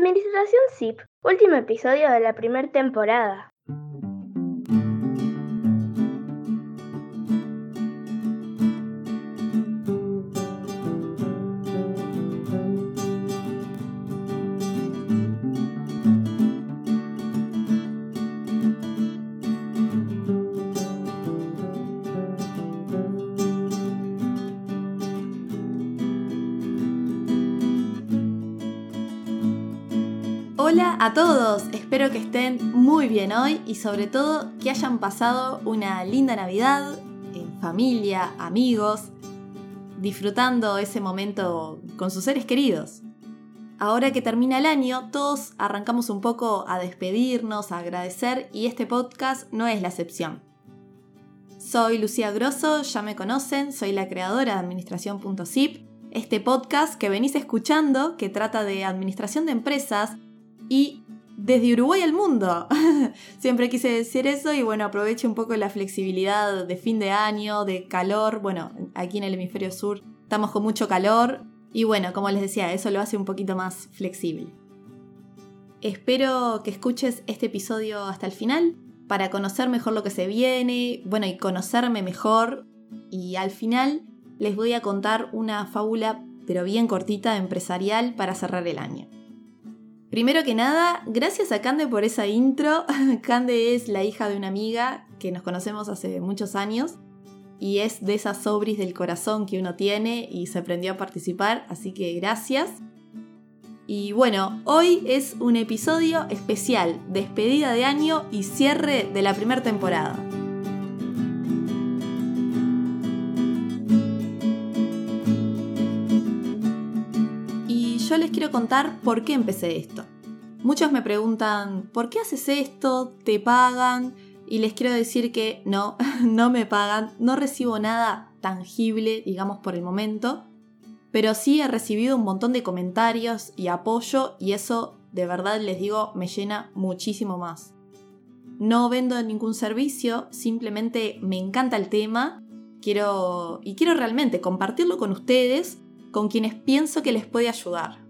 Administración SIP, último episodio de la primera temporada. Hola a todos, espero que estén muy bien hoy y sobre todo que hayan pasado una linda Navidad en familia, amigos, disfrutando ese momento con sus seres queridos. Ahora que termina el año, todos arrancamos un poco a despedirnos, a agradecer y este podcast no es la excepción. Soy Lucía Grosso, ya me conocen, soy la creadora de administración.zip, este podcast que venís escuchando que trata de administración de empresas y desde Uruguay al mundo. Siempre quise decir eso y bueno, aprovecho un poco la flexibilidad de fin de año, de calor. Bueno, aquí en el hemisferio sur estamos con mucho calor y bueno, como les decía, eso lo hace un poquito más flexible. Espero que escuches este episodio hasta el final para conocer mejor lo que se viene, bueno, y conocerme mejor. Y al final les voy a contar una fábula, pero bien cortita, empresarial para cerrar el año. Primero que nada, gracias a Cande por esa intro. Cande es la hija de una amiga que nos conocemos hace muchos años y es de esas sobris del corazón que uno tiene y se aprendió a participar, así que gracias. Y bueno, hoy es un episodio especial, despedida de año y cierre de la primera temporada. Yo les quiero contar por qué empecé esto. Muchos me preguntan, ¿por qué haces esto? ¿Te pagan? Y les quiero decir que no, no me pagan, no recibo nada tangible, digamos, por el momento, pero sí he recibido un montón de comentarios y apoyo y eso, de verdad les digo, me llena muchísimo más. No vendo ningún servicio, simplemente me encanta el tema, quiero y quiero realmente compartirlo con ustedes con quienes pienso que les puede ayudar.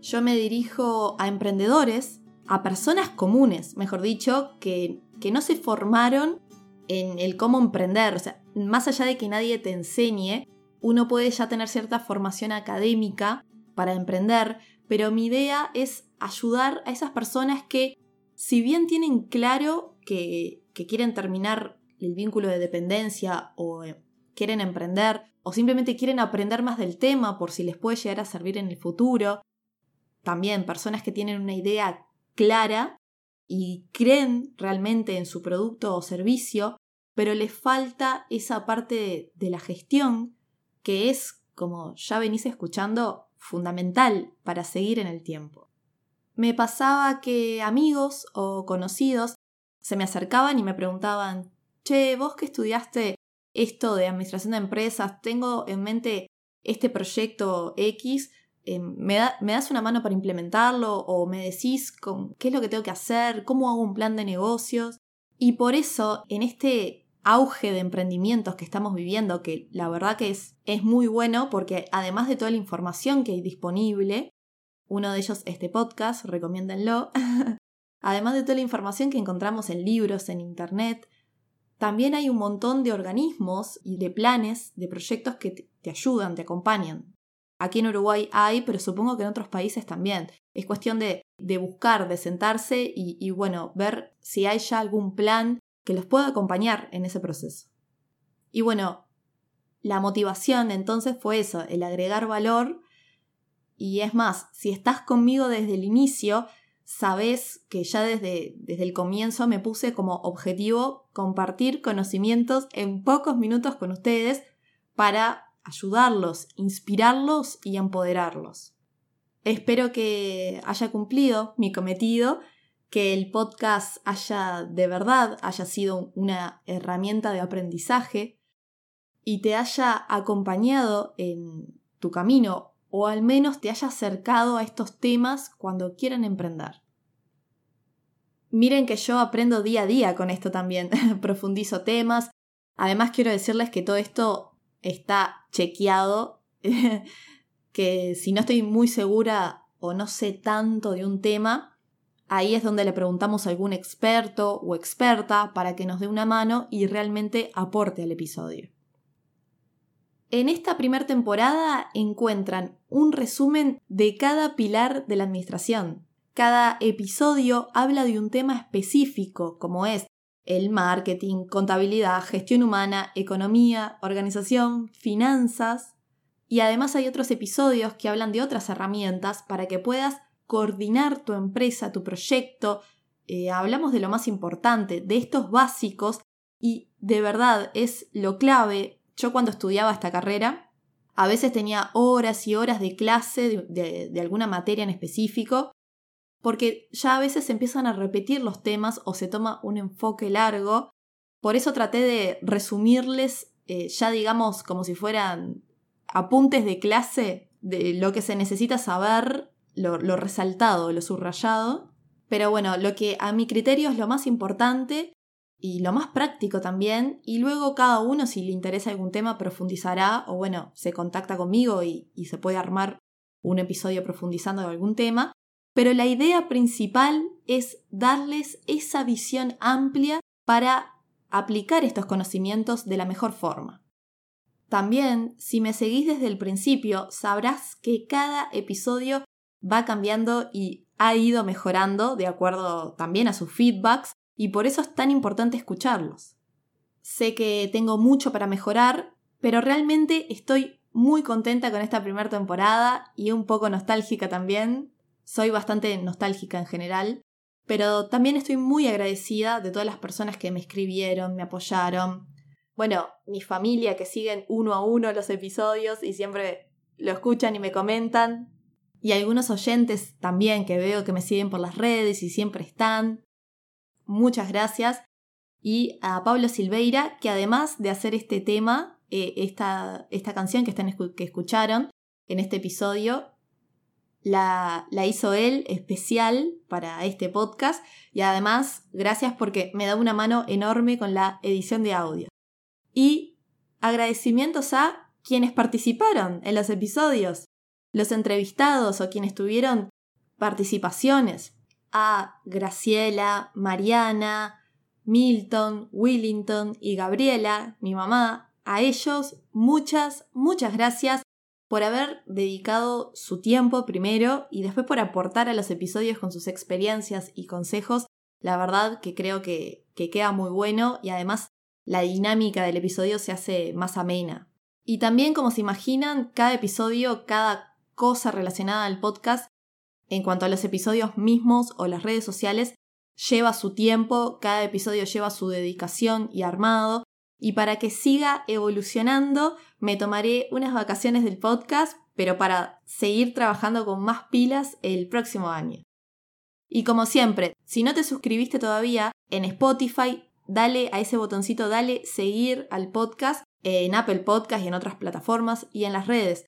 Yo me dirijo a emprendedores, a personas comunes, mejor dicho, que, que no se formaron en el cómo emprender. O sea, más allá de que nadie te enseñe, uno puede ya tener cierta formación académica para emprender, pero mi idea es ayudar a esas personas que, si bien tienen claro que, que quieren terminar el vínculo de dependencia o eh, quieren emprender, o simplemente quieren aprender más del tema por si les puede llegar a servir en el futuro. También personas que tienen una idea clara y creen realmente en su producto o servicio, pero les falta esa parte de, la gestión que es, como ya venís escuchando, fundamental para seguir en el tiempo. Me pasaba que amigos o conocidos se me acercaban y me preguntaban, che, vos que estudiaste esto de administración de empresas, tengo en mente este proyecto X, eh, ¿me, das una mano para implementarlo o me decís qué es lo que tengo que hacer, cómo hago un plan de negocios. Y por eso, en este auge de emprendimientos que estamos viviendo, que la verdad que es, es muy bueno porque además de toda la información que hay disponible, uno de ellos este podcast, recomiéndenlo, además de toda la información que encontramos en libros, en internet, también hay un montón de organismos y de planes, de proyectos que te, ayudan, te acompañan. Aquí en Uruguay hay, pero supongo que en otros países también. Es cuestión de, buscar, de sentarse y, y bueno, ver si hay ya algún plan que los pueda acompañar en ese proceso. Y bueno, la motivación entonces fue eso, el agregar valor. Y es más, si estás conmigo desde el inicio, sabes que ya desde, desde el comienzo me puse como objetivo compartir conocimientos en pocos minutos con ustedes para ayudarlos, inspirarlos y empoderarlos. Espero que haya cumplido mi cometido, que el podcast haya de verdad haya sido una herramienta de aprendizaje y te haya acompañado en tu camino o al menos te haya acercado a estos temas cuando quieran emprender. Miren que yo aprendo día a día con esto también, profundizo temas. Además quiero decirles que todo esto está chequeado, que si no estoy muy segura o no sé tanto de un tema, ahí es donde le preguntamos a algún experto o experta para que nos dé una mano y realmente aporte al episodio. En esta primera temporada encuentran un resumen de cada pilar de la administración. Cada episodio habla de un tema específico, como es el marketing, contabilidad, gestión humana, economía, organización, finanzas. Y además hay otros episodios que hablan de otras herramientas para que puedas coordinar tu empresa, tu proyecto. Eh, hablamos de lo más importante, de estos básicos y de verdad es lo clave. Yo cuando estudiaba esta carrera, a veces tenía horas y horas de clase de alguna materia en específico porque ya a veces empiezan a repetir los temas o se toma un enfoque largo. Por eso traté de resumirles, eh, ya digamos, como si fueran apuntes de clase de lo que se necesita saber, lo, resaltado, lo subrayado. Pero bueno, lo que a mi criterio es lo más importante y lo más práctico también, y luego cada uno si le interesa algún tema profundizará o bueno, se contacta conmigo y, y se puede armar un episodio profundizando algún tema, pero la idea principal es darles esa visión amplia para aplicar estos conocimientos de la mejor forma. También, si me seguís desde el principio, sabrás que cada episodio va cambiando y ha ido mejorando de acuerdo también a sus feedbacks y por eso es tan importante escucharlos. Sé que tengo mucho para mejorar, pero realmente estoy muy contenta con esta primera temporada y un poco nostálgica también, soy bastante nostálgica en general, pero también estoy muy agradecida de todas las personas que me escribieron, me apoyaron. Bueno, mi familia que siguen uno a uno los episodios y siempre lo escuchan y me comentan. Y algunos oyentes también que veo que me siguen por las redes y siempre están. Muchas gracias. Y a Pablo Silveira, que además de hacer este tema, eh, esta, esta, canción que, están, que escucharon en este episodio, la, hizo él especial para este podcast. Y además gracias porque me da una mano enorme con la edición de audio. Y agradecimientos a quienes participaron en los episodios, los entrevistados o quienes tuvieron participaciones, a Graciela, Mariana, Milton, Willington y Gabriela, mi mamá, a ellos muchas, muchas gracias por haber dedicado su tiempo primero y después por aportar a los episodios con sus experiencias y consejos. La verdad que creo que, que queda muy bueno y además la dinámica del episodio se hace más amena. Y también, como se imaginan, cada episodio, cada cosa relacionada al podcast, en cuanto a los episodios mismos o las redes sociales, lleva su tiempo, cada episodio lleva su dedicación y armado, y para que siga evolucionando, me tomaré unas vacaciones del podcast, pero para seguir trabajando con más pilas el próximo año. Y como siempre, si no te suscribiste todavía en Spotify, dale a ese botoncito, dale seguir al podcast en Apple Podcast y en otras plataformas y en las redes.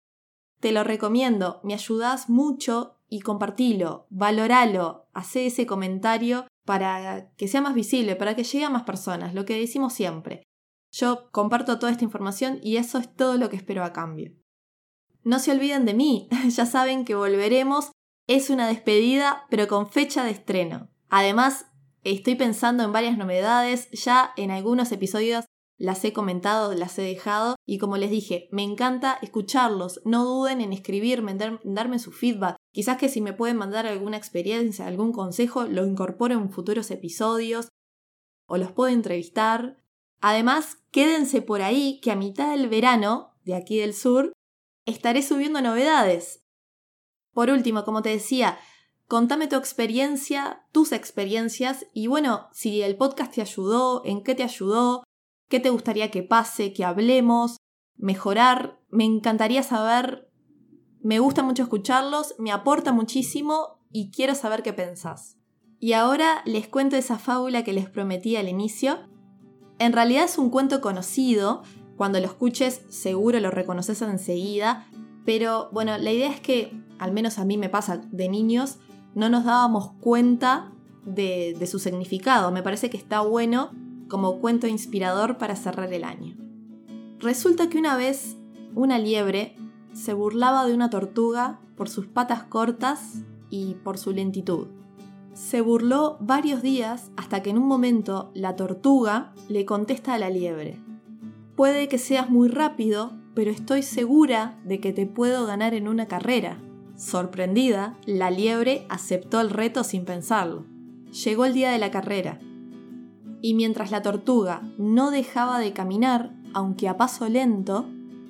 Te lo recomiendo, me ayudas mucho y compartilo, valoralo, hace ese comentario para que sea más visible, para que llegue a más personas, lo que decimos siempre. Yo comparto toda esta información y eso es todo lo que espero a cambio. No se olviden de mí, ya saben que volveremos. Es una despedida, pero con fecha de estreno. Además, estoy pensando en varias novedades, ya en algunos episodios las he comentado, las he dejado y como les dije, me encanta escucharlos, no duden en escribirme, en, darme su feedback. Quizás que si me pueden mandar alguna experiencia, algún consejo, lo incorporo en futuros episodios o los puedo entrevistar. Además, quédense por ahí que a mitad del verano, de aquí del sur, estaré subiendo novedades. Por último, como te decía, contame tu experiencia, tus experiencias y bueno, si el podcast te ayudó, en qué te ayudó, qué te gustaría que pase, que hablemos, mejorar. Me encantaría saber, me gusta mucho escucharlos, me aporta muchísimo y quiero saber qué pensás. Y ahora les cuento esa fábula que les prometí al inicio en realidad es un cuento conocido, cuando lo escuches seguro lo reconoces enseguida, pero bueno, la idea es que, al menos a mí me pasa de niños, no nos dábamos cuenta de, de su significado. Me parece que está bueno como cuento inspirador para cerrar el año. Resulta que una vez una liebre se burlaba de una tortuga por sus patas cortas y por su lentitud. Se burló varios días hasta que en un momento la tortuga le contesta a la liebre. Puede que seas muy rápido, pero estoy segura de que te puedo ganar en una carrera. Sorprendida, la liebre aceptó el reto sin pensarlo. Llegó el día de la carrera. Y mientras la tortuga no dejaba de caminar, aunque a paso lento,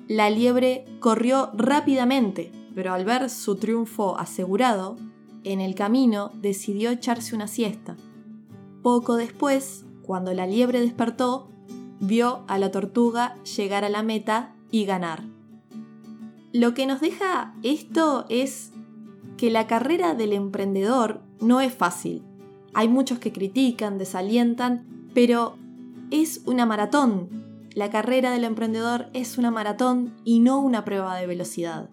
la liebre corrió rápidamente, pero al ver su triunfo asegurado, en el camino decidió echarse una siesta. Poco después, cuando la liebre despertó, vio a la tortuga llegar a la meta y ganar. Lo que nos deja esto es que la carrera del emprendedor no es fácil. Hay muchos que critican, desalientan, pero es una maratón. La carrera del emprendedor es una maratón y no una prueba de velocidad.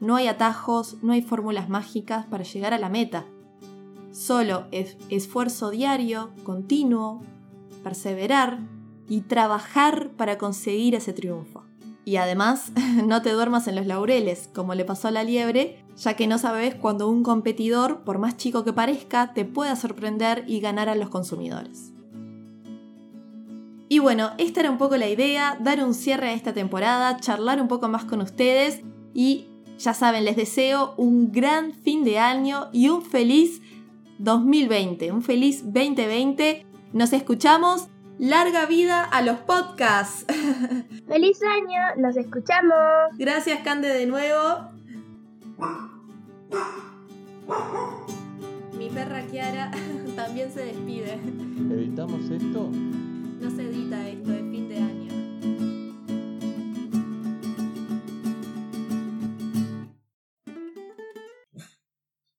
No hay atajos, no hay fórmulas mágicas para llegar a la meta. Solo es esfuerzo diario, continuo, perseverar y trabajar para conseguir ese triunfo. Y además, no te duermas en los laureles, como le pasó a la liebre, ya que no sabes cuando un competidor, por más chico que parezca, te pueda sorprender y ganar a los consumidores. Y bueno, esta era un poco la idea, dar un cierre a esta temporada, charlar un poco más con ustedes y ya saben, les deseo un gran fin de año y un feliz 2020, un feliz 2020. Nos escuchamos Larga vida a los podcasts. ¡Feliz año! ¡Nos escuchamos! Gracias, Cande, de nuevo. Mi perra Kiara también se despide. ¿Editamos esto? No se edita esto,